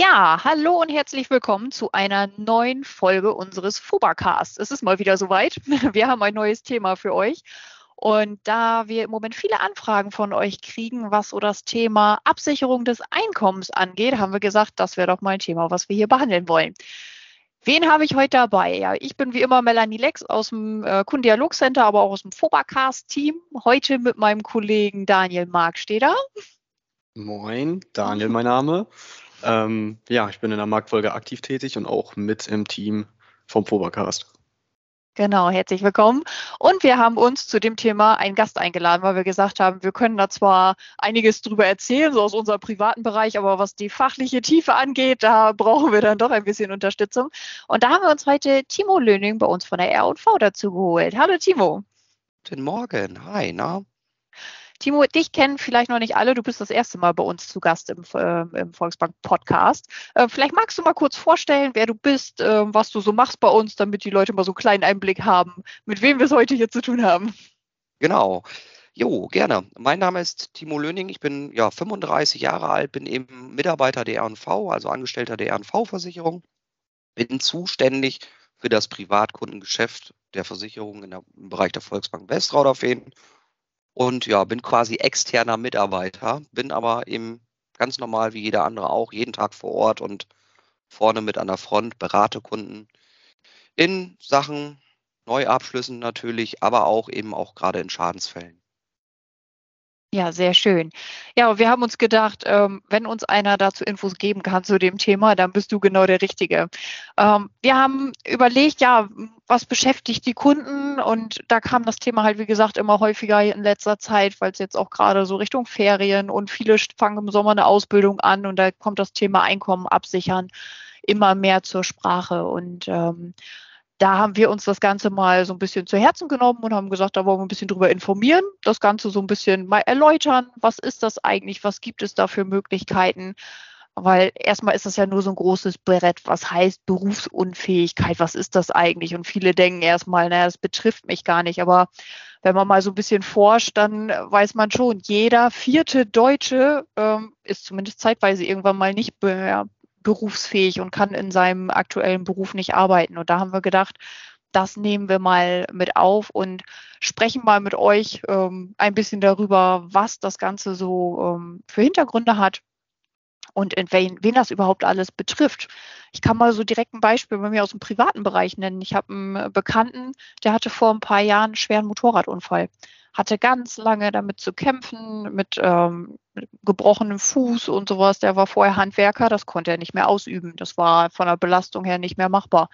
Ja, hallo und herzlich willkommen zu einer neuen Folge unseres Fubacasts. Es ist mal wieder soweit. Wir haben ein neues Thema für euch. Und da wir im Moment viele Anfragen von euch kriegen, was so das Thema Absicherung des Einkommens angeht, haben wir gesagt, das wäre doch mal ein Thema, was wir hier behandeln wollen. Wen habe ich heute dabei? Ja, ich bin wie immer Melanie Lex aus dem äh, Kundendialogcenter, aber auch aus dem Fobacast-Team. Heute mit meinem Kollegen Daniel Marksteder. Moin, Daniel mein Name. Ähm, ja, ich bin in der Marktfolge aktiv tätig und auch mit im Team vom Fobacast. Genau, herzlich willkommen. Und wir haben uns zu dem Thema einen Gast eingeladen, weil wir gesagt haben, wir können da zwar einiges drüber erzählen, so aus unserem privaten Bereich, aber was die fachliche Tiefe angeht, da brauchen wir dann doch ein bisschen Unterstützung. Und da haben wir uns heute Timo Löning bei uns von der R&V dazu geholt. Hallo Timo. Guten Morgen. Hi, na? Timo, dich kennen vielleicht noch nicht alle. Du bist das erste Mal bei uns zu Gast im, äh, im Volksbank-Podcast. Äh, vielleicht magst du mal kurz vorstellen, wer du bist, äh, was du so machst bei uns, damit die Leute mal so einen kleinen Einblick haben, mit wem wir es heute hier zu tun haben. Genau. Jo, gerne. Mein Name ist Timo Löning. Ich bin ja 35 Jahre alt, bin eben Mitarbeiter der RNV, also Angestellter der RNV-Versicherung. Bin zuständig für das Privatkundengeschäft der Versicherung der, im Bereich der Volksbank Westrauderfehn und ja, bin quasi externer Mitarbeiter, bin aber eben ganz normal wie jeder andere auch jeden Tag vor Ort und vorne mit an der Front, berate Kunden in Sachen Neuabschlüssen natürlich, aber auch eben auch gerade in Schadensfällen. Ja, sehr schön. Ja, wir haben uns gedacht, ähm, wenn uns einer dazu Infos geben kann zu dem Thema, dann bist du genau der Richtige. Ähm, wir haben überlegt, ja, was beschäftigt die Kunden? Und da kam das Thema halt, wie gesagt, immer häufiger in letzter Zeit, weil es jetzt auch gerade so Richtung Ferien und viele fangen im Sommer eine Ausbildung an und da kommt das Thema Einkommen absichern immer mehr zur Sprache. Und ähm, da haben wir uns das Ganze mal so ein bisschen zu Herzen genommen und haben gesagt, da wollen wir ein bisschen drüber informieren, das Ganze so ein bisschen mal erläutern. Was ist das eigentlich? Was gibt es da für Möglichkeiten? Weil erstmal ist das ja nur so ein großes Brett. Was heißt Berufsunfähigkeit? Was ist das eigentlich? Und viele denken erstmal, naja, das betrifft mich gar nicht. Aber wenn man mal so ein bisschen forscht, dann weiß man schon, jeder vierte Deutsche ähm, ist zumindest zeitweise irgendwann mal nicht ja, berufsfähig und kann in seinem aktuellen Beruf nicht arbeiten. Und da haben wir gedacht, das nehmen wir mal mit auf und sprechen mal mit euch ähm, ein bisschen darüber, was das Ganze so ähm, für Hintergründe hat und in wen, wen das überhaupt alles betrifft. Ich kann mal so direkt ein Beispiel bei mir aus dem privaten Bereich nennen. Ich habe einen Bekannten, der hatte vor ein paar Jahren einen schweren Motorradunfall hatte ganz lange damit zu kämpfen, mit, ähm, gebrochenem Fuß und sowas. Der war vorher Handwerker, das konnte er nicht mehr ausüben. Das war von der Belastung her nicht mehr machbar.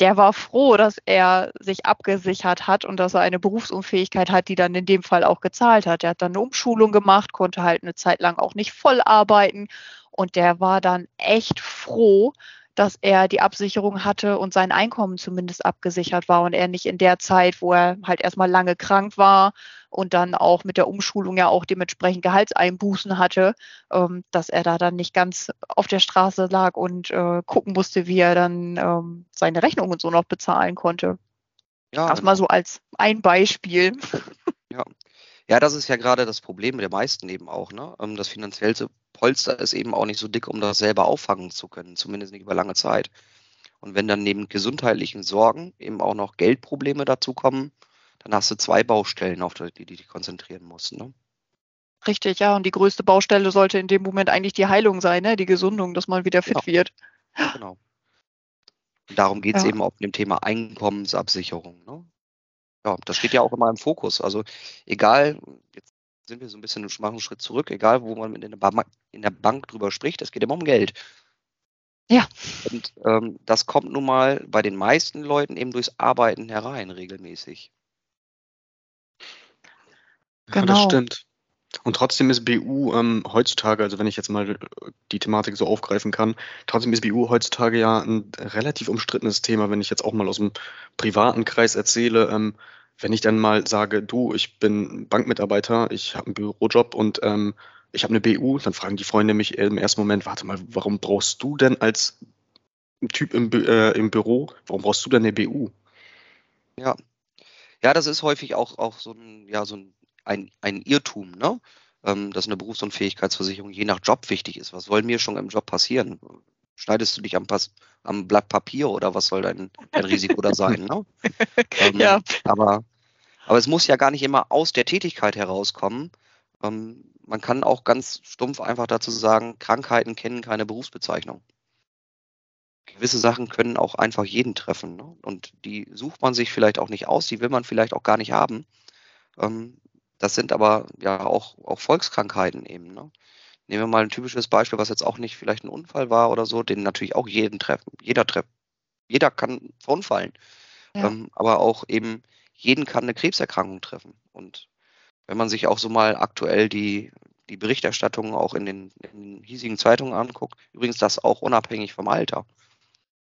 Der war froh, dass er sich abgesichert hat und dass er eine Berufsunfähigkeit hat, die dann in dem Fall auch gezahlt hat. Er hat dann eine Umschulung gemacht, konnte halt eine Zeit lang auch nicht voll arbeiten und der war dann echt froh, dass er die Absicherung hatte und sein Einkommen zumindest abgesichert war und er nicht in der Zeit, wo er halt erstmal lange krank war und dann auch mit der Umschulung ja auch dementsprechend Gehaltseinbußen hatte, ähm, dass er da dann nicht ganz auf der Straße lag und äh, gucken musste, wie er dann ähm, seine Rechnungen und so noch bezahlen konnte. Ja, das mal so als ein Beispiel. Ja. Ja, das ist ja gerade das Problem der meisten eben auch. Ne? Ähm, das finanzielle Polster ist eben auch nicht so dick, um das selber auffangen zu können, zumindest nicht über lange Zeit. Und wenn dann neben gesundheitlichen Sorgen eben auch noch Geldprobleme dazukommen, dann hast du zwei Baustellen, auf die du dich konzentrieren musst. Ne? Richtig, ja. Und die größte Baustelle sollte in dem Moment eigentlich die Heilung sein, ne? die Gesundung, dass man wieder fit genau. wird. Genau. Und darum geht es ja. eben auch mit dem Thema Einkommensabsicherung. Ne? Ja, das steht ja auch immer im Fokus. Also egal, jetzt sind wir so ein bisschen, machen einen Schritt zurück, egal wo man in der, Bank, in der Bank drüber spricht, es geht immer um Geld. Ja. Und ähm, das kommt nun mal bei den meisten Leuten eben durchs Arbeiten herein, regelmäßig. Genau. Ja, das genau. stimmt. Und trotzdem ist BU ähm, heutzutage, also wenn ich jetzt mal die Thematik so aufgreifen kann, trotzdem ist BU heutzutage ja ein relativ umstrittenes Thema, wenn ich jetzt auch mal aus dem privaten Kreis erzähle. Ähm, wenn ich dann mal sage, du, ich bin Bankmitarbeiter, ich habe einen Bürojob und ähm, ich habe eine BU, dann fragen die Freunde mich im ersten Moment, warte mal, warum brauchst du denn als Typ im, äh, im Büro, warum brauchst du denn eine BU? Ja. Ja, das ist häufig auch, auch so ein, ja, so ein ein, ein Irrtum, ne? Ähm, dass eine Berufsunfähigkeitsversicherung je nach Job wichtig ist. Was soll mir schon im Job passieren? schneidest du dich am, Pass, am Blatt Papier oder was soll dein, dein Risiko da sein? Ne? ähm, ja. Aber, aber es muss ja gar nicht immer aus der Tätigkeit herauskommen. Ähm, man kann auch ganz stumpf einfach dazu sagen, Krankheiten kennen keine Berufsbezeichnung. Gewisse Sachen können auch einfach jeden treffen. Ne? Und die sucht man sich vielleicht auch nicht aus, die will man vielleicht auch gar nicht haben. Ähm, das sind aber ja auch, auch Volkskrankheiten eben. Ne? Nehmen wir mal ein typisches Beispiel, was jetzt auch nicht vielleicht ein Unfall war oder so, den natürlich auch jeden treffen. Jeder trifft. Jeder kann verunfallen. Ja. Ähm, aber auch eben jeden kann eine Krebserkrankung treffen. Und wenn man sich auch so mal aktuell die, die Berichterstattung auch in den, in den hiesigen Zeitungen anguckt, übrigens das auch unabhängig vom Alter.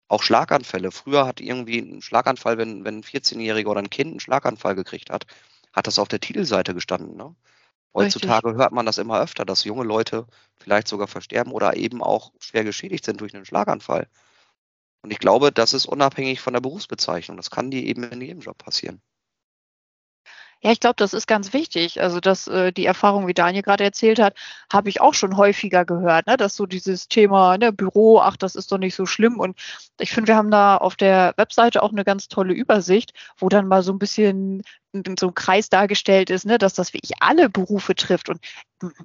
Auch Schlaganfälle. Früher hat irgendwie ein Schlaganfall, wenn, wenn ein 14-Jähriger oder ein Kind einen Schlaganfall gekriegt hat, hat das auf der Titelseite gestanden. Ne? Heutzutage Richtig. hört man das immer öfter, dass junge Leute vielleicht sogar versterben oder eben auch schwer geschädigt sind durch einen Schlaganfall. Und ich glaube, das ist unabhängig von der Berufsbezeichnung. Das kann dir eben in jedem Job passieren. Ja, ich glaube, das ist ganz wichtig. Also, dass äh, die Erfahrung, wie Daniel gerade erzählt hat, habe ich auch schon häufiger gehört, ne? dass so dieses Thema ne, Büro, ach, das ist doch nicht so schlimm. Und ich finde, wir haben da auf der Webseite auch eine ganz tolle Übersicht, wo dann mal so ein bisschen in so einem Kreis dargestellt ist, ne, dass das wirklich alle Berufe trifft. Und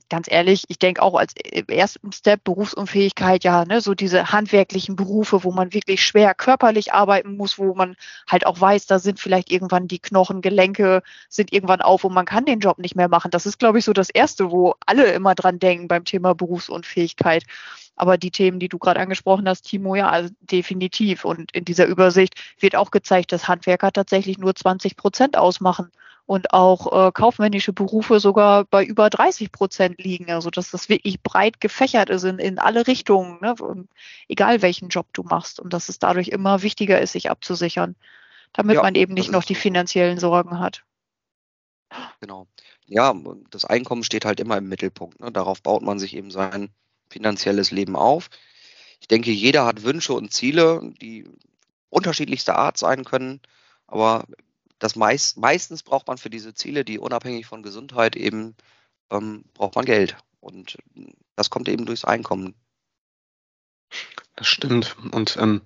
ganz ehrlich, ich denke auch als äh, ersten Step Berufsunfähigkeit, ja, ne, so diese handwerklichen Berufe, wo man wirklich schwer körperlich arbeiten muss, wo man halt auch weiß, da sind vielleicht irgendwann die Knochen, Gelenke sind irgendwann auf und man kann den Job nicht mehr machen. Das ist, glaube ich, so das Erste, wo alle immer dran denken beim Thema Berufsunfähigkeit. Aber die Themen, die du gerade angesprochen hast, Timo, ja, also definitiv. Und in dieser Übersicht wird auch gezeigt, dass Handwerker tatsächlich nur 20 Prozent ausmachen und auch äh, kaufmännische Berufe sogar bei über 30 Prozent liegen. Also dass das wirklich breit gefächert ist in, in alle Richtungen, ne? egal welchen Job du machst. Und dass es dadurch immer wichtiger ist, sich abzusichern, damit ja, man eben nicht noch die finanziellen Sorgen hat. Genau. Ja, das Einkommen steht halt immer im Mittelpunkt. Ne? Darauf baut man sich eben sein finanzielles Leben auf. Ich denke, jeder hat Wünsche und Ziele, die unterschiedlichster Art sein können, aber das meist, meistens braucht man für diese Ziele, die unabhängig von Gesundheit eben, ähm, braucht man Geld. Und das kommt eben durchs Einkommen. Das stimmt. Und ähm,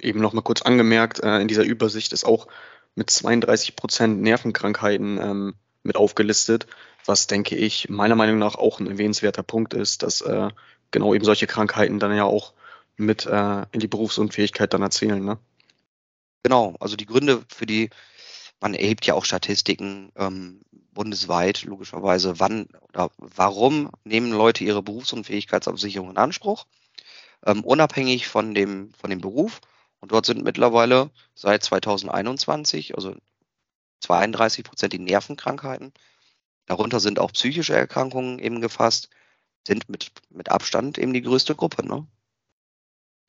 eben noch mal kurz angemerkt, äh, in dieser Übersicht ist auch mit 32 Prozent Nervenkrankheiten ähm, mit aufgelistet, was denke ich meiner Meinung nach auch ein erwähnenswerter Punkt ist, dass äh, genau eben solche Krankheiten dann ja auch mit äh, in die Berufsunfähigkeit dann erzählen. Ne? Genau, also die Gründe für die, man erhebt ja auch Statistiken ähm, bundesweit, logischerweise, wann oder warum nehmen Leute ihre Berufsunfähigkeitsabsicherung in Anspruch, ähm, unabhängig von dem, von dem Beruf. Und dort sind mittlerweile seit 2021, also 32 Prozent die Nervenkrankheiten. Darunter sind auch psychische Erkrankungen eben gefasst, sind mit, mit Abstand eben die größte Gruppe. Ne?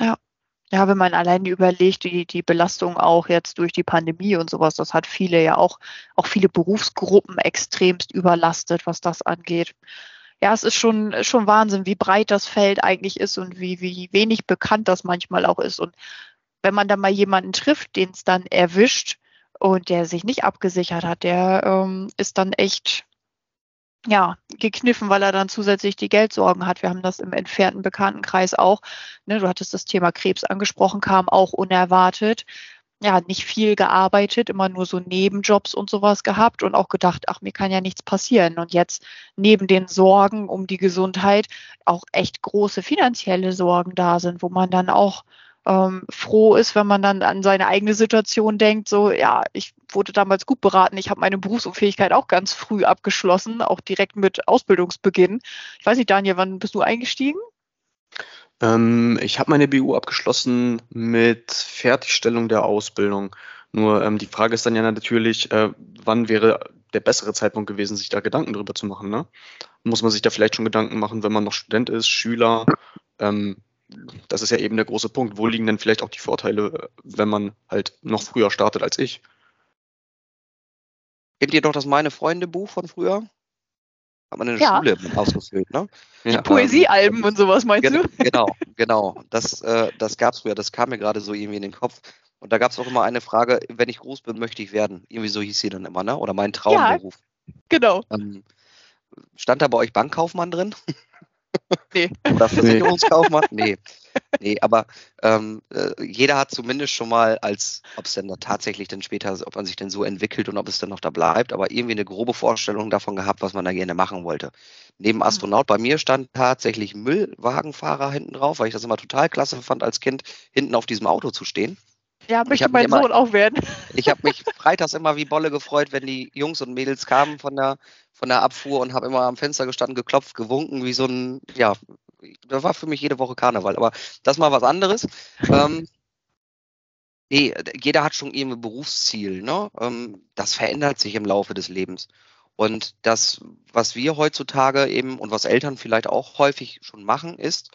Ja. Ja, wenn man allein überlegt, die, die Belastung auch jetzt durch die Pandemie und sowas, das hat viele ja auch, auch viele Berufsgruppen extremst überlastet, was das angeht. Ja, es ist schon, schon Wahnsinn, wie breit das Feld eigentlich ist und wie, wie wenig bekannt das manchmal auch ist. Und wenn man dann mal jemanden trifft, den es dann erwischt, und der sich nicht abgesichert hat, der ähm, ist dann echt ja, gekniffen, weil er dann zusätzlich die Geldsorgen hat. Wir haben das im entfernten Bekanntenkreis auch. Ne, du hattest das Thema Krebs angesprochen, kam auch unerwartet. Ja, nicht viel gearbeitet, immer nur so Nebenjobs und sowas gehabt und auch gedacht, ach, mir kann ja nichts passieren. Und jetzt neben den Sorgen um die Gesundheit auch echt große finanzielle Sorgen da sind, wo man dann auch ähm, froh ist, wenn man dann an seine eigene Situation denkt, so, ja, ich wurde damals gut beraten, ich habe meine Berufsunfähigkeit auch ganz früh abgeschlossen, auch direkt mit Ausbildungsbeginn. Ich weiß nicht, Daniel, wann bist du eingestiegen? Ähm, ich habe meine BU abgeschlossen mit Fertigstellung der Ausbildung. Nur ähm, die Frage ist dann ja natürlich, äh, wann wäre der bessere Zeitpunkt gewesen, sich da Gedanken drüber zu machen. Ne? Muss man sich da vielleicht schon Gedanken machen, wenn man noch Student ist, Schüler? Ähm, das ist ja eben der große Punkt. Wo liegen denn vielleicht auch die Vorteile, wenn man halt noch früher startet als ich? Kennt ihr doch das Meine Freunde Buch von früher? Hat man in der ja. Schule ausgefüllt, ne? Die ja, Poesiealben ähm, und sowas meinst gen du? Genau, genau. Das, äh, das gab es früher, das kam mir gerade so irgendwie in den Kopf. Und da gab es auch immer eine Frage, wenn ich groß bin, möchte ich werden. Irgendwie so hieß sie dann immer, ne? Oder mein Traumberuf. Ja, genau. Ähm, stand da bei euch Bankkaufmann drin? Nee. Oder Versicherungskaufmann? Nee. nee, aber ähm, äh, jeder hat zumindest schon mal als, ob es denn da tatsächlich dann später, ob man sich denn so entwickelt und ob es dann noch da bleibt, aber irgendwie eine grobe Vorstellung davon gehabt, was man da gerne machen wollte. Neben mhm. Astronaut bei mir stand tatsächlich Müllwagenfahrer hinten drauf, weil ich das immer total klasse fand, als Kind hinten auf diesem Auto zu stehen. Ja, möchte mein immer, Sohn auch werden. Ich habe mich freitags immer wie Bolle gefreut, wenn die Jungs und Mädels kamen von der, von der Abfuhr und habe immer am Fenster gestanden, geklopft, gewunken, wie so ein, ja, das war für mich jede Woche Karneval, aber das mal was anderes. ähm, nee, jeder hat schon irgendwie ein Berufsziel, ne? Ähm, das verändert sich im Laufe des Lebens. Und das, was wir heutzutage eben und was Eltern vielleicht auch häufig schon machen, ist,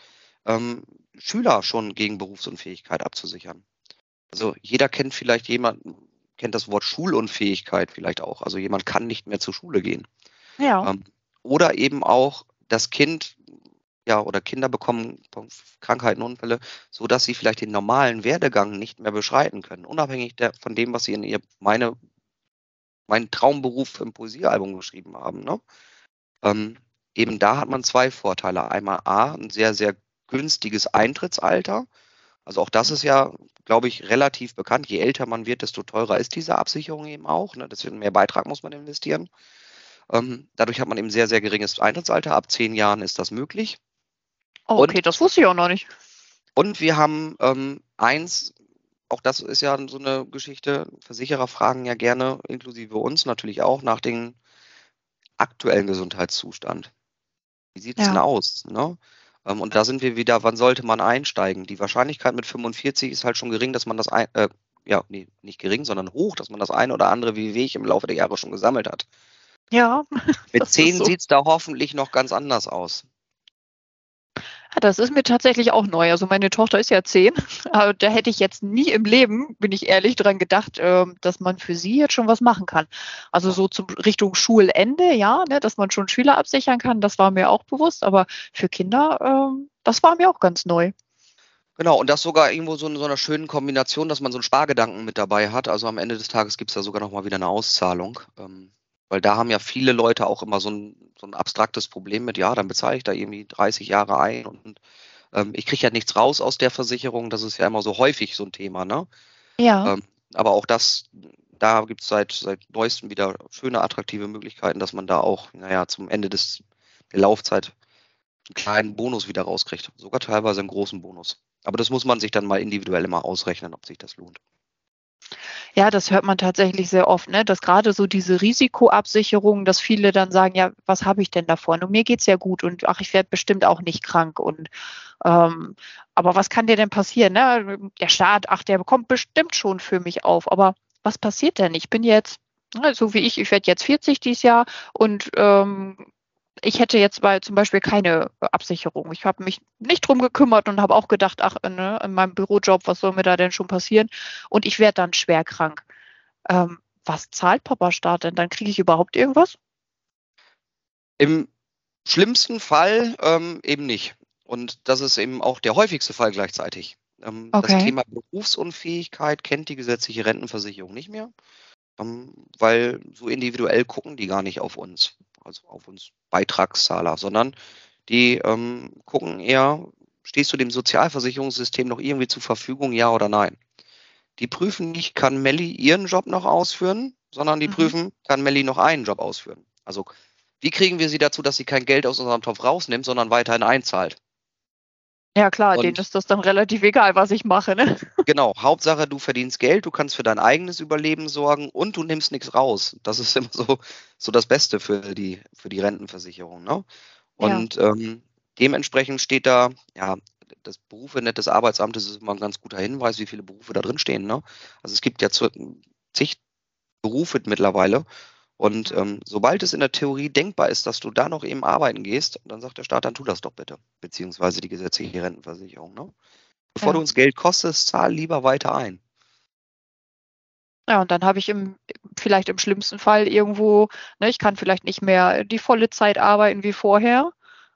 ähm, Schüler schon gegen Berufsunfähigkeit abzusichern. Also jeder kennt vielleicht jemanden, kennt das Wort Schulunfähigkeit vielleicht auch. Also jemand kann nicht mehr zur Schule gehen. Ja. Ähm, oder eben auch das Kind, ja, oder Kinder bekommen Krankheiten, Unfälle, so dass sie vielleicht den normalen Werdegang nicht mehr beschreiten können, unabhängig der, von dem, was sie in ihr meine meinen Traumberuf im Poesiealbum geschrieben haben. Ne? Ähm, eben da hat man zwei Vorteile. Einmal A, ein sehr, sehr günstiges Eintrittsalter. Also auch das ist ja, glaube ich, relativ bekannt. Je älter man wird, desto teurer ist diese Absicherung eben auch. Ne? Deswegen mehr Beitrag muss man investieren. Ähm, dadurch hat man eben sehr, sehr geringes Eintrittsalter. Ab zehn Jahren ist das möglich. Oh, okay, und, das wusste ich auch noch nicht. Und wir haben ähm, eins, auch das ist ja so eine Geschichte, Versicherer fragen ja gerne, inklusive uns natürlich auch, nach dem aktuellen Gesundheitszustand. Wie sieht es ja. denn aus? Ne? Ähm, und da sind wir wieder, wann sollte man einsteigen? Die Wahrscheinlichkeit mit 45 ist halt schon gering, dass man das, ein, äh, ja, nee, nicht gering, sondern hoch, dass man das ein oder andere wie im Laufe der Jahre schon gesammelt hat. Ja. Mit 10 so. sieht es da hoffentlich noch ganz anders aus. Das ist mir tatsächlich auch neu. Also meine Tochter ist ja zehn, aber da hätte ich jetzt nie im Leben, bin ich ehrlich, dran gedacht, ähm, dass man für sie jetzt schon was machen kann. Also so zum Richtung Schulende, ja, ne, dass man schon Schüler absichern kann, das war mir auch bewusst, aber für Kinder, ähm, das war mir auch ganz neu. Genau, und das sogar irgendwo so in so einer schönen Kombination, dass man so einen Spargedanken mit dabei hat. Also am Ende des Tages gibt es da sogar nochmal wieder eine Auszahlung. Ähm, weil da haben ja viele Leute auch immer so ein, so ein abstraktes Problem mit, ja, dann bezahle ich da irgendwie 30 Jahre ein und ähm, ich kriege ja nichts raus aus der Versicherung. Das ist ja immer so häufig so ein Thema, ne? Ja. Ähm, aber auch das, da gibt es seit, seit neuestem wieder schöne, attraktive Möglichkeiten, dass man da auch, naja, zum Ende des, der Laufzeit einen kleinen Bonus wieder rauskriegt. Sogar teilweise einen großen Bonus. Aber das muss man sich dann mal individuell immer ausrechnen, ob sich das lohnt. Ja, das hört man tatsächlich sehr oft, ne? dass gerade so diese Risikoabsicherung, dass viele dann sagen, ja, was habe ich denn davon? Und mir geht's ja gut und ach, ich werde bestimmt auch nicht krank. Und ähm, aber was kann dir denn passieren? Ne? Der Staat, ach, der bekommt bestimmt schon für mich auf. Aber was passiert denn? Ich bin jetzt ne, so wie ich, ich werde jetzt 40 dieses Jahr und ähm, ich hätte jetzt bei zum Beispiel keine Absicherung. Ich habe mich nicht drum gekümmert und habe auch gedacht, ach, ne, in meinem Bürojob, was soll mir da denn schon passieren? Und ich werde dann schwer krank. Ähm, was zahlt Papa Staat denn? Dann kriege ich überhaupt irgendwas? Im schlimmsten Fall ähm, eben nicht. Und das ist eben auch der häufigste Fall gleichzeitig. Ähm, okay. Das Thema Berufsunfähigkeit kennt die gesetzliche Rentenversicherung nicht mehr, ähm, weil so individuell gucken die gar nicht auf uns also auf uns Beitragszahler, sondern die ähm, gucken eher, stehst du dem Sozialversicherungssystem noch irgendwie zur Verfügung, ja oder nein. Die prüfen nicht, kann Melli ihren Job noch ausführen, sondern die mhm. prüfen, kann Melli noch einen Job ausführen. Also wie kriegen wir sie dazu, dass sie kein Geld aus unserem Topf rausnimmt, sondern weiterhin einzahlt? Ja klar, und, denen ist das dann relativ egal, was ich mache. Ne? Genau, Hauptsache, du verdienst Geld, du kannst für dein eigenes Überleben sorgen und du nimmst nichts raus. Das ist immer so, so das Beste für die, für die Rentenversicherung. Ne? Und ja. ähm, dementsprechend steht da, ja, das Berufenet des Arbeitsamtes ist immer ein ganz guter Hinweis, wie viele Berufe da drin stehen. Ne? Also es gibt ja zig Berufe mittlerweile und ähm, sobald es in der Theorie denkbar ist, dass du da noch eben arbeiten gehst, dann sagt der Staat, dann tu das doch bitte. Beziehungsweise die gesetzliche Rentenversicherung. Ne? Bevor ja. du uns Geld kostest, zahl lieber weiter ein. Ja, und dann habe ich im, vielleicht im schlimmsten Fall irgendwo, ne, ich kann vielleicht nicht mehr die volle Zeit arbeiten wie vorher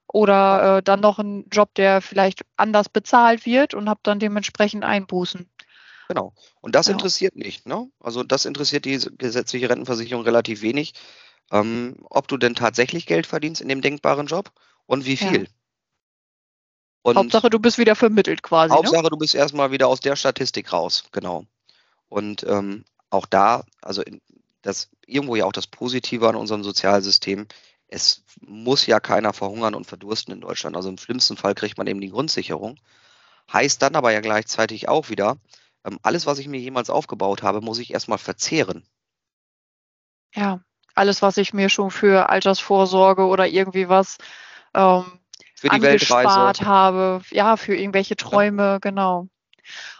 oder äh, dann noch einen Job, der vielleicht anders bezahlt wird und habe dann dementsprechend Einbußen. Genau. Und das ja. interessiert nicht. Ne? Also das interessiert die gesetzliche Rentenversicherung relativ wenig, ähm, ob du denn tatsächlich Geld verdienst in dem denkbaren Job und wie viel. Ja. Und Hauptsache, du bist wieder vermittelt quasi. Ne? Hauptsache, ne? du bist erstmal wieder aus der Statistik raus, genau. Und ähm, auch da, also das irgendwo ja auch das Positive an unserem Sozialsystem, es muss ja keiner verhungern und verdursten in Deutschland. Also im schlimmsten Fall kriegt man eben die Grundsicherung. Heißt dann aber ja gleichzeitig auch wieder, alles, was ich mir jemals aufgebaut habe, muss ich erstmal verzehren. Ja, alles, was ich mir schon für Altersvorsorge oder irgendwie was ähm, für die angespart habe, ja, für irgendwelche Träume, ja. genau.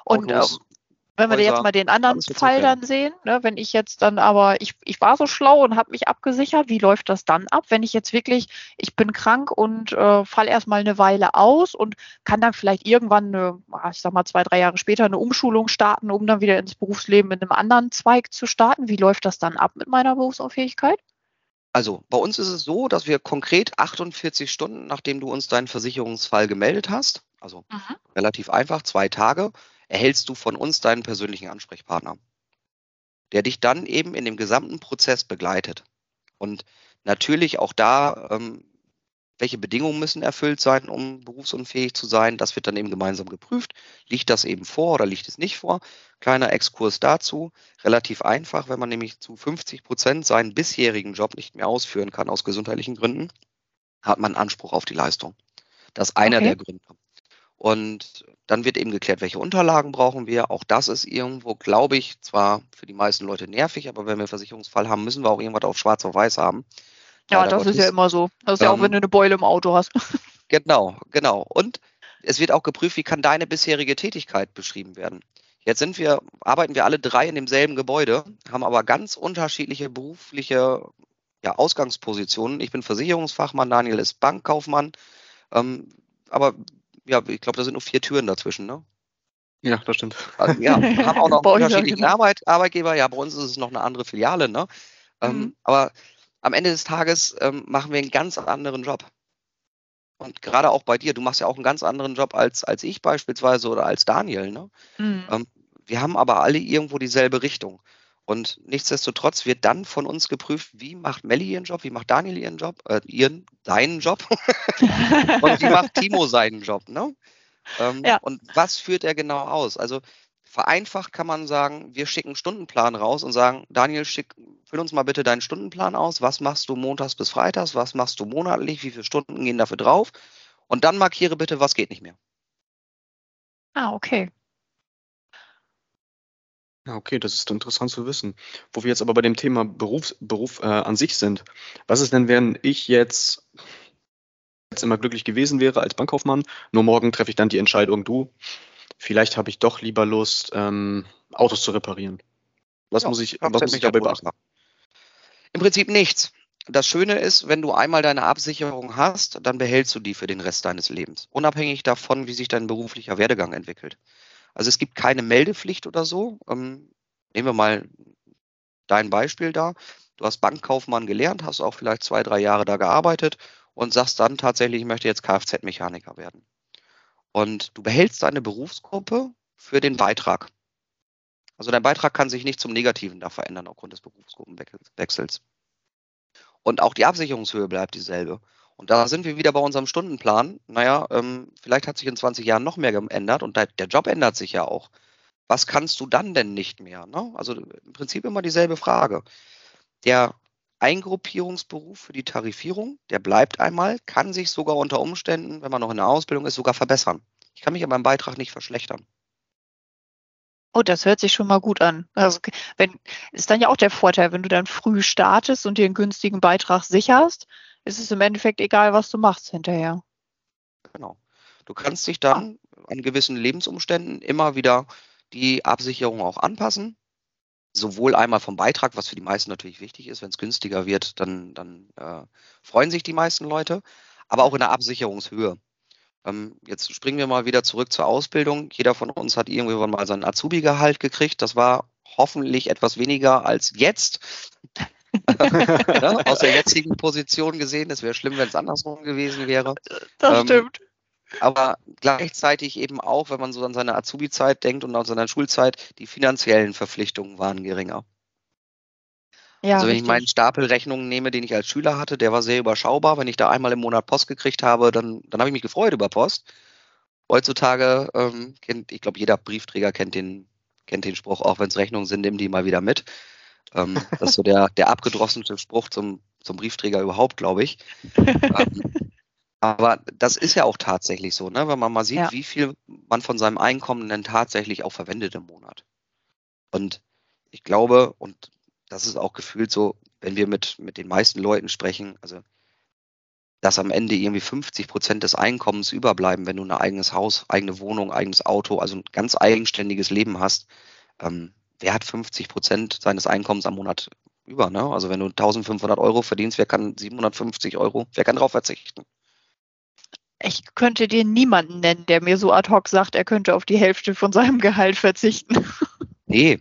Und äh, wenn wir jetzt mal den anderen Fall dann sehen, ne, wenn ich jetzt dann aber, ich, ich war so schlau und habe mich abgesichert, wie läuft das dann ab, wenn ich jetzt wirklich, ich bin krank und äh, fall erstmal eine Weile aus und kann dann vielleicht irgendwann, eine, ah, ich sag mal zwei, drei Jahre später, eine Umschulung starten, um dann wieder ins Berufsleben in einem anderen Zweig zu starten. Wie läuft das dann ab mit meiner Berufsunfähigkeit? Also bei uns ist es so, dass wir konkret 48 Stunden, nachdem du uns deinen Versicherungsfall gemeldet hast, also mhm. relativ einfach, zwei Tage, erhältst du von uns deinen persönlichen Ansprechpartner, der dich dann eben in dem gesamten Prozess begleitet. Und natürlich auch da ähm, welche Bedingungen müssen erfüllt sein, um berufsunfähig zu sein. Das wird dann eben gemeinsam geprüft. Liegt das eben vor oder liegt es nicht vor? Kleiner Exkurs dazu. Relativ einfach, wenn man nämlich zu 50 Prozent seinen bisherigen Job nicht mehr ausführen kann aus gesundheitlichen Gründen, hat man Anspruch auf die Leistung. Das ist einer okay. der Gründe. Und dann wird eben geklärt, welche Unterlagen brauchen wir. Auch das ist irgendwo, glaube ich, zwar für die meisten Leute nervig, aber wenn wir einen Versicherungsfall haben, müssen wir auch irgendwas auf schwarz auf weiß haben. Ja, das ist ja immer so. Das ist ja auch, wenn du eine Beule im Auto hast. Genau, genau. Und es wird auch geprüft, wie kann deine bisherige Tätigkeit beschrieben werden. Jetzt sind wir, arbeiten wir alle drei in demselben Gebäude, haben aber ganz unterschiedliche berufliche ja, Ausgangspositionen. Ich bin Versicherungsfachmann, Daniel ist Bankkaufmann. Ähm, aber ja, ich glaube, da sind nur vier Türen dazwischen, ne? Ja, das stimmt. Also, ja, haben auch noch unterschiedliche Arbeit, Arbeitgeber. Ja, bei uns ist es noch eine andere Filiale, ne? Ähm, mhm. Ähm, aber am Ende des Tages ähm, machen wir einen ganz anderen Job. Und gerade auch bei dir, du machst ja auch einen ganz anderen Job als, als ich beispielsweise oder als Daniel. Ne? Mhm. Ähm, wir haben aber alle irgendwo dieselbe Richtung. Und nichtsdestotrotz wird dann von uns geprüft, wie macht Melli ihren Job, wie macht Daniel ihren Job, äh, ihren, deinen Job und wie macht Timo seinen Job. Ne? Ähm, ja. Und was führt er genau aus? Also Vereinfacht kann man sagen, wir schicken einen Stundenplan raus und sagen, Daniel, schick, füll uns mal bitte deinen Stundenplan aus. Was machst du montags bis freitags? Was machst du monatlich? Wie viele Stunden gehen dafür drauf? Und dann markiere bitte, was geht nicht mehr. Ah, okay. Ja, okay, das ist interessant zu wissen. Wo wir jetzt aber bei dem Thema Berufs, Beruf äh, an sich sind. Was ist denn, wenn ich jetzt, jetzt immer glücklich gewesen wäre als Bankkaufmann, nur morgen treffe ich dann die Entscheidung, du, vielleicht habe ich doch lieber Lust, ähm, Autos zu reparieren. Was ja, muss ich, was muss ich dabei beachten? Im Prinzip nichts. Das Schöne ist, wenn du einmal deine Absicherung hast, dann behältst du die für den Rest deines Lebens. Unabhängig davon, wie sich dein beruflicher Werdegang entwickelt. Also es gibt keine Meldepflicht oder so. Ähm, nehmen wir mal dein Beispiel da. Du hast Bankkaufmann gelernt, hast auch vielleicht zwei, drei Jahre da gearbeitet und sagst dann tatsächlich, ich möchte jetzt Kfz-Mechaniker werden. Und du behältst deine Berufsgruppe für den Beitrag. Also dein Beitrag kann sich nicht zum Negativen da verändern aufgrund des Berufsgruppenwechsels. Und auch die Absicherungshöhe bleibt dieselbe. Und da sind wir wieder bei unserem Stundenplan. Naja, ähm, vielleicht hat sich in 20 Jahren noch mehr geändert und der Job ändert sich ja auch. Was kannst du dann denn nicht mehr? Ne? Also im Prinzip immer dieselbe Frage. Der Eingruppierungsberuf für die Tarifierung, der bleibt einmal, kann sich sogar unter Umständen, wenn man noch in der Ausbildung ist, sogar verbessern. Ich kann mich an meinem Beitrag nicht verschlechtern. Oh, das hört sich schon mal gut an. Also wenn ist dann ja auch der Vorteil, wenn du dann früh startest und dir einen günstigen Beitrag sicherst, ist es im Endeffekt egal, was du machst hinterher. Genau. Du kannst dich dann an gewissen Lebensumständen immer wieder die Absicherung auch anpassen sowohl einmal vom Beitrag, was für die meisten natürlich wichtig ist, wenn es günstiger wird, dann, dann äh, freuen sich die meisten Leute, aber auch in der Absicherungshöhe. Ähm, jetzt springen wir mal wieder zurück zur Ausbildung. Jeder von uns hat irgendwann mal seinen Azubi-Gehalt gekriegt. Das war hoffentlich etwas weniger als jetzt. aus der jetzigen Position gesehen. Es wäre schlimm, wenn es andersrum gewesen wäre. Das ähm, stimmt. Aber gleichzeitig eben auch, wenn man so an seine Azubi-Zeit denkt und an seine Schulzeit, die finanziellen Verpflichtungen waren geringer. Ja, also wenn richtig. ich meinen Stapel Rechnungen nehme, den ich als Schüler hatte, der war sehr überschaubar. Wenn ich da einmal im Monat Post gekriegt habe, dann, dann habe ich mich gefreut über Post. heutzutage ähm, kennt, ich glaube, jeder Briefträger kennt den, kennt den Spruch, auch wenn es Rechnungen sind, nimm die mal wieder mit. Ähm, das ist so der, der abgedrossenste Spruch zum, zum Briefträger überhaupt, glaube ich. ähm, aber das ist ja auch tatsächlich so, ne? wenn man mal sieht, ja. wie viel man von seinem Einkommen denn tatsächlich auch verwendet im Monat. Und ich glaube, und das ist auch gefühlt so, wenn wir mit, mit den meisten Leuten sprechen, also dass am Ende irgendwie 50 Prozent des Einkommens überbleiben, wenn du ein eigenes Haus, eigene Wohnung, eigenes Auto, also ein ganz eigenständiges Leben hast. Ähm, wer hat 50 Prozent seines Einkommens am Monat über? Ne? Also wenn du 1500 Euro verdienst, wer kann 750 Euro, wer kann darauf verzichten? Ich könnte dir niemanden nennen, der mir so ad hoc sagt, er könnte auf die Hälfte von seinem Gehalt verzichten. Nee,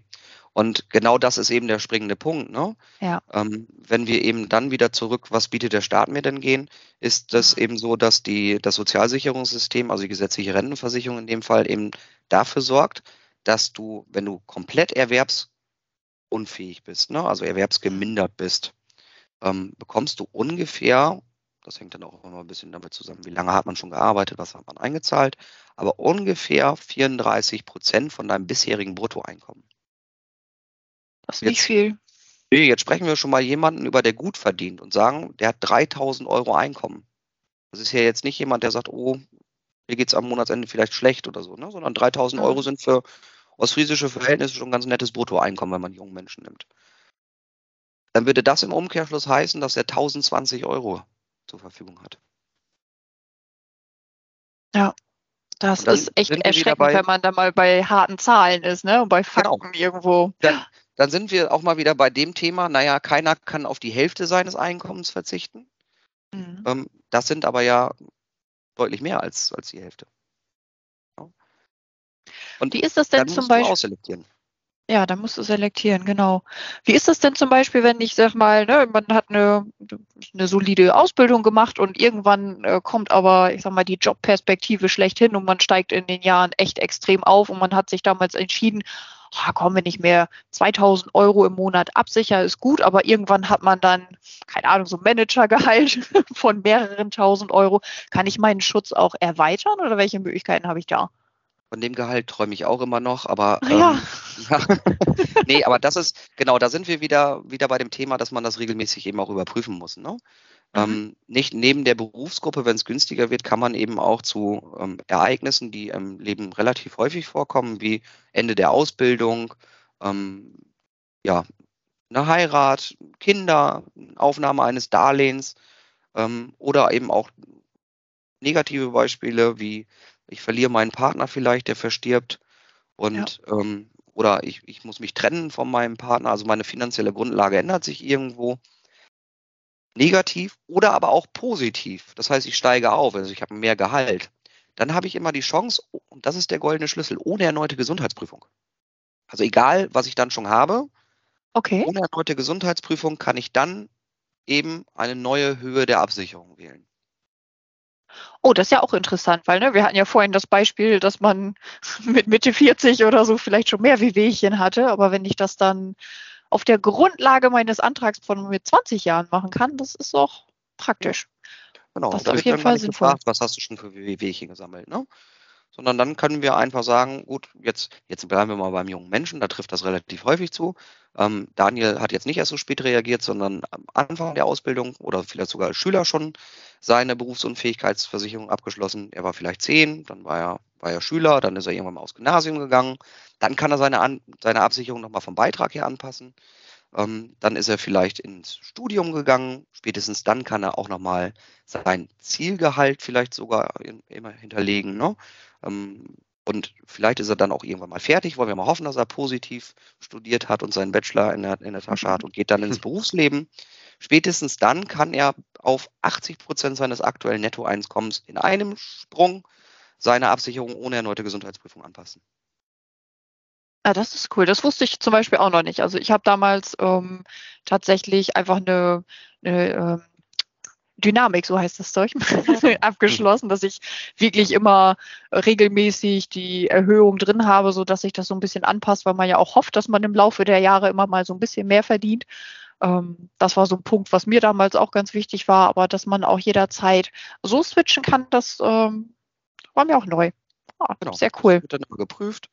und genau das ist eben der springende Punkt. Ne? Ja. Ähm, wenn wir eben dann wieder zurück, was bietet der Staat mir denn gehen, ist das eben so, dass die, das Sozialsicherungssystem, also die gesetzliche Rentenversicherung in dem Fall, eben dafür sorgt, dass du, wenn du komplett erwerbsunfähig bist, ne, also erwerbsgemindert bist, ähm, bekommst du ungefähr, das hängt dann auch immer ein bisschen damit zusammen, wie lange hat man schon gearbeitet, was hat man eingezahlt, aber ungefähr 34 Prozent von deinem bisherigen Bruttoeinkommen. Das ist nicht viel. Nee, jetzt sprechen wir schon mal jemanden über, der gut verdient und sagen, der hat 3000 Euro Einkommen. Das ist ja jetzt nicht jemand, der sagt, oh, mir geht es am Monatsende vielleicht schlecht oder so, ne? sondern 3000 mhm. Euro sind für ostfriesische Verhältnisse schon ein ganz nettes Bruttoeinkommen, wenn man jungen Menschen nimmt. Dann würde das im Umkehrschluss heißen, dass er 1020 Euro zur Verfügung hat. Ja, das ist echt erschreckend, bei, wenn man da mal bei harten Zahlen ist, ne? Und bei genau. Fakten genau. irgendwo. Dann, dann sind wir auch mal wieder bei dem Thema, naja, keiner kann auf die Hälfte seines Einkommens verzichten. Mhm. Ähm, das sind aber ja deutlich mehr als, als die Hälfte. Ja. Und wie ist das denn zum Beispiel? Ja, da musst du selektieren, genau. Wie ist das denn zum Beispiel, wenn ich sag mal, ne, man hat eine, eine solide Ausbildung gemacht und irgendwann äh, kommt aber, ich sag mal, die Jobperspektive schlechthin und man steigt in den Jahren echt extrem auf und man hat sich damals entschieden, oh, komm, wenn ich mir 2000 Euro im Monat absichere, ist gut, aber irgendwann hat man dann, keine Ahnung, so ein Managergehalt von mehreren tausend Euro. Kann ich meinen Schutz auch erweitern oder welche Möglichkeiten habe ich da? Von dem Gehalt träume ich auch immer noch, aber ähm, ja. nee, aber das ist, genau, da sind wir wieder, wieder bei dem Thema, dass man das regelmäßig eben auch überprüfen muss. Ne? Mhm. Ähm, nicht neben der Berufsgruppe, wenn es günstiger wird, kann man eben auch zu ähm, Ereignissen, die im Leben relativ häufig vorkommen, wie Ende der Ausbildung, ähm, ja, eine Heirat, Kinder, Aufnahme eines Darlehens ähm, oder eben auch negative Beispiele wie ich verliere meinen Partner vielleicht, der verstirbt und ja. ähm, oder ich, ich muss mich trennen von meinem Partner, also meine finanzielle Grundlage ändert sich irgendwo negativ oder aber auch positiv. Das heißt, ich steige auf, also ich habe mehr Gehalt. Dann habe ich immer die Chance, und das ist der goldene Schlüssel, ohne erneute Gesundheitsprüfung. Also egal, was ich dann schon habe, okay. ohne erneute Gesundheitsprüfung kann ich dann eben eine neue Höhe der Absicherung wählen. Oh, das ist ja auch interessant, weil ne, wir hatten ja vorhin das Beispiel, dass man mit Mitte 40 oder so vielleicht schon mehr Wehwehchen hatte, aber wenn ich das dann auf der Grundlage meines Antrags von mit 20 Jahren machen kann, das ist doch praktisch. Genau, das ist auf jeden Fall sinnvoll. Gefragt, was hast du schon für Wehwehchen gesammelt, ne? Sondern dann können wir einfach sagen, gut, jetzt, jetzt bleiben wir mal beim jungen Menschen, da trifft das relativ häufig zu. Ähm, Daniel hat jetzt nicht erst so spät reagiert, sondern am Anfang der Ausbildung oder vielleicht sogar als Schüler schon seine Berufsunfähigkeitsversicherung abgeschlossen. Er war vielleicht zehn, dann war er, war er Schüler, dann ist er irgendwann mal aufs Gymnasium gegangen. Dann kann er seine, An seine Absicherung nochmal vom Beitrag her anpassen. Ähm, dann ist er vielleicht ins Studium gegangen. Spätestens dann kann er auch nochmal sein Zielgehalt vielleicht sogar in, immer hinterlegen. Ne? Ähm, und vielleicht ist er dann auch irgendwann mal fertig, wollen wir mal hoffen, dass er positiv studiert hat und seinen Bachelor in der, in der Tasche hat und geht dann ins. Berufsleben. Spätestens dann kann er auf 80 Prozent seines aktuellen Nettoeinkommens in einem Sprung seine Absicherung ohne erneute Gesundheitsprüfung anpassen. Ah, das ist cool. Das wusste ich zum Beispiel auch noch nicht. Also ich habe damals ähm, tatsächlich einfach eine, eine ähm, Dynamik, so heißt das Zeug, abgeschlossen, dass ich wirklich immer regelmäßig die Erhöhung drin habe, so dass sich das so ein bisschen anpasst, weil man ja auch hofft, dass man im Laufe der Jahre immer mal so ein bisschen mehr verdient. Ähm, das war so ein Punkt, was mir damals auch ganz wichtig war, aber dass man auch jederzeit so switchen kann, das ähm, war mir auch neu. Oh, genau. Sehr cool. Das wird dann immer geprüft,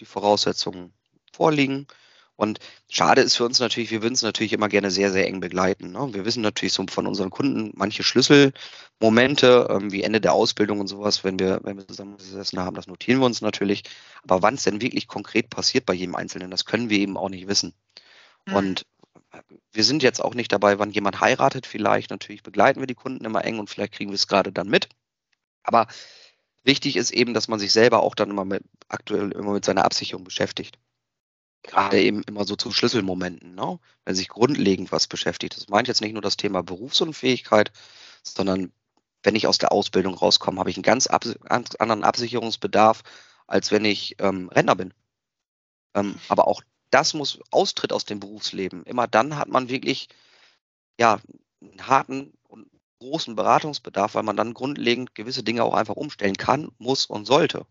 die Voraussetzungen vorliegen. Und schade ist für uns natürlich, wir würden es natürlich immer gerne sehr, sehr eng begleiten. Ne? Wir wissen natürlich so von unseren Kunden manche Schlüsselmomente, ähm, wie Ende der Ausbildung und sowas, wenn wir, wenn wir zusammengesessen haben, das notieren wir uns natürlich. Aber wann es denn wirklich konkret passiert bei jedem Einzelnen, das können wir eben auch nicht wissen. Mhm. Und wir sind jetzt auch nicht dabei, wann jemand heiratet. Vielleicht natürlich begleiten wir die Kunden immer eng und vielleicht kriegen wir es gerade dann mit. Aber wichtig ist eben, dass man sich selber auch dann immer mit, aktuell immer mit seiner Absicherung beschäftigt gerade eben immer so zu Schlüsselmomenten, ne? wenn sich grundlegend was beschäftigt. Das meint jetzt nicht nur das Thema Berufsunfähigkeit, sondern wenn ich aus der Ausbildung rauskomme, habe ich einen ganz, ab, ganz anderen Absicherungsbedarf, als wenn ich ähm, Rentner bin. Ähm, aber auch das muss Austritt aus dem Berufsleben. Immer dann hat man wirklich ja, einen harten großen Beratungsbedarf, weil man dann grundlegend gewisse Dinge auch einfach umstellen kann, muss und sollte.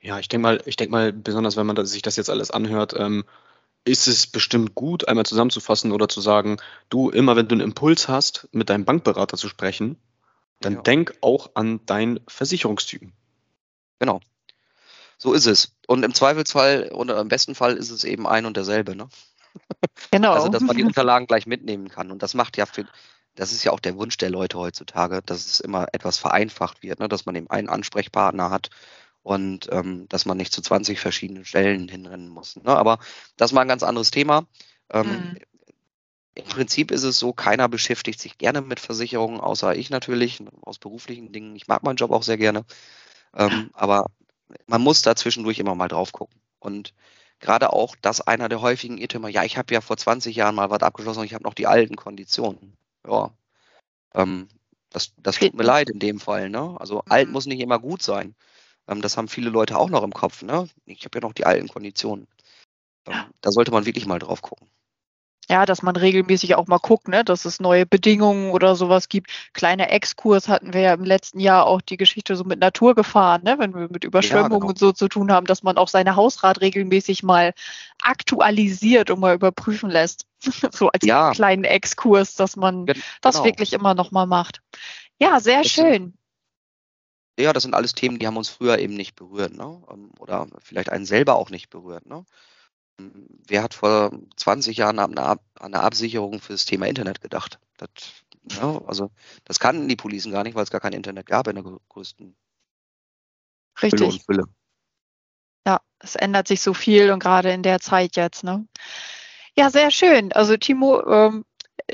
Ja, ich denke mal, ich denke mal, besonders wenn man sich das jetzt alles anhört, ähm, ist es bestimmt gut, einmal zusammenzufassen oder zu sagen, du, immer wenn du einen Impuls hast, mit deinem Bankberater zu sprechen, dann ja. denk auch an deinen Versicherungstypen. Genau. So ist es. Und im Zweifelsfall oder im besten Fall ist es eben ein und derselbe, ne? Genau. Also, dass man die Unterlagen gleich mitnehmen kann. Und das macht ja für, das ist ja auch der Wunsch der Leute heutzutage, dass es immer etwas vereinfacht wird, ne? dass man eben einen Ansprechpartner hat und ähm, dass man nicht zu 20 verschiedenen Stellen hinrennen muss. Ne? Aber das ist mal ein ganz anderes Thema. Ähm, mhm. Im Prinzip ist es so, keiner beschäftigt sich gerne mit Versicherungen, außer ich natürlich, aus beruflichen Dingen. Ich mag meinen Job auch sehr gerne. Ähm, aber man muss da zwischendurch immer mal drauf gucken. Und gerade auch das einer der häufigen Irrtümer, ja, ich habe ja vor 20 Jahren mal was abgeschlossen und ich habe noch die alten Konditionen. Ja. Ähm, das, das tut mir leid in dem Fall. Ne? Also mhm. alt muss nicht immer gut sein. Ähm, das haben viele Leute auch noch im Kopf. Ne? Ich habe ja noch die alten Konditionen. Ähm, ja. Da sollte man wirklich mal drauf gucken. Ja, dass man regelmäßig auch mal guckt, ne, dass es neue Bedingungen oder sowas gibt. Kleiner Exkurs hatten wir ja im letzten Jahr auch die Geschichte so mit Naturgefahren, ne, wenn wir mit Überschwemmungen ja, genau. und so zu tun haben, dass man auch seine Hausrat regelmäßig mal aktualisiert und mal überprüfen lässt. so als ja. kleinen Exkurs, dass man genau. das wirklich immer noch mal macht. Ja, sehr das schön ja, das sind alles Themen, die haben uns früher eben nicht berührt, ne? Ähm, oder vielleicht einen selber auch nicht berührt, ne? Wer hat vor 20 Jahren an eine, Absicherung für das Thema Internet gedacht? Das, ja, also das kannten die Policen gar nicht, weil es gar kein Internet gab in der größten Richtig. Fülle und Fülle. Ja, es ändert sich so viel und gerade in der Zeit jetzt, ne? Ja, sehr schön. Also Timo, ähm,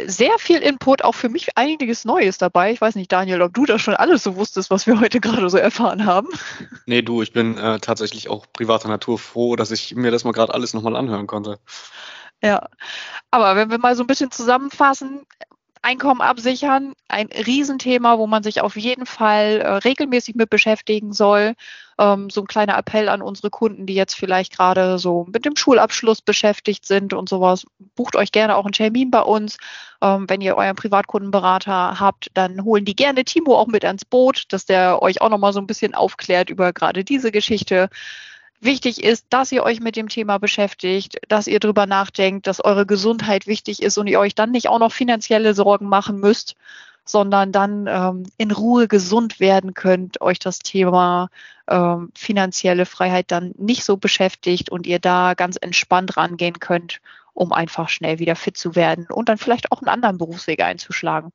sehr viel Input, auch für mich einiges Neues dabei. Ich weiß nicht, Daniel, ob du das schon alles so wusstest, was wir heute gerade so erfahren haben. Nee, du, ich bin äh, tatsächlich auch privater Natur froh, dass ich mir das mal gerade alles nochmal anhören konnte. Ja, aber wenn wir mal so ein bisschen zusammenfassen, Einkommen absichern, ein Riesenthema, wo man sich auf jeden Fall äh, regelmäßig mit beschäftigen soll. Ähm, so ein kleiner Appell an unsere Kunden, die jetzt vielleicht gerade so mit dem Schulabschluss beschäftigt sind und sowas. Bucht euch gerne auch einen Termin bei uns. Ähm, wenn ihr euren Privatkundenberater habt, dann holen die gerne Timo auch mit ans Boot, dass der euch auch nochmal so ein bisschen aufklärt über gerade diese Geschichte. Wichtig ist, dass ihr euch mit dem Thema beschäftigt, dass ihr drüber nachdenkt, dass eure Gesundheit wichtig ist und ihr euch dann nicht auch noch finanzielle Sorgen machen müsst, sondern dann ähm, in Ruhe gesund werden könnt, euch das Thema ähm, finanzielle Freiheit dann nicht so beschäftigt und ihr da ganz entspannt rangehen könnt, um einfach schnell wieder fit zu werden und dann vielleicht auch einen anderen Berufsweg einzuschlagen.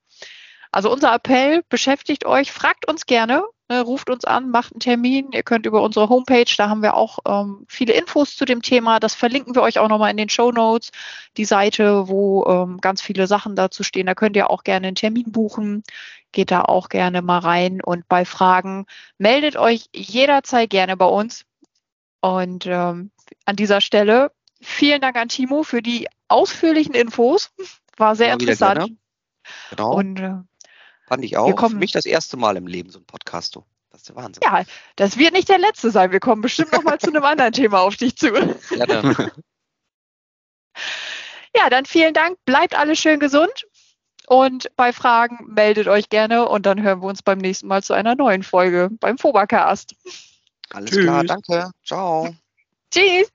Also unser Appell, beschäftigt euch, fragt uns gerne, ne, ruft uns an, macht einen Termin. Ihr könnt über unsere Homepage, da haben wir auch ähm, viele Infos zu dem Thema. Das verlinken wir euch auch nochmal in den Show Notes. Die Seite, wo ähm, ganz viele Sachen dazu stehen. Da könnt ihr auch gerne einen Termin buchen. Geht da auch gerne mal rein. Und bei Fragen meldet euch jederzeit gerne bei uns. Und ähm, an dieser Stelle vielen Dank an Timo für die ausführlichen Infos. War sehr interessant. Genau. Und äh, Fand ich auch. Für mich das erste Mal im Leben so ein Podcast. Du. Das ist der Wahnsinn. Ja, das wird nicht der letzte sein. Wir kommen bestimmt noch mal zu einem anderen Thema auf dich zu. Ja, dann. ja, dann vielen Dank. Bleibt alle schön gesund. Und bei Fragen meldet euch gerne und dann hören wir uns beim nächsten Mal zu einer neuen Folge beim Fobacast. Alles Tschüss. klar, danke. Ciao. Tschüss.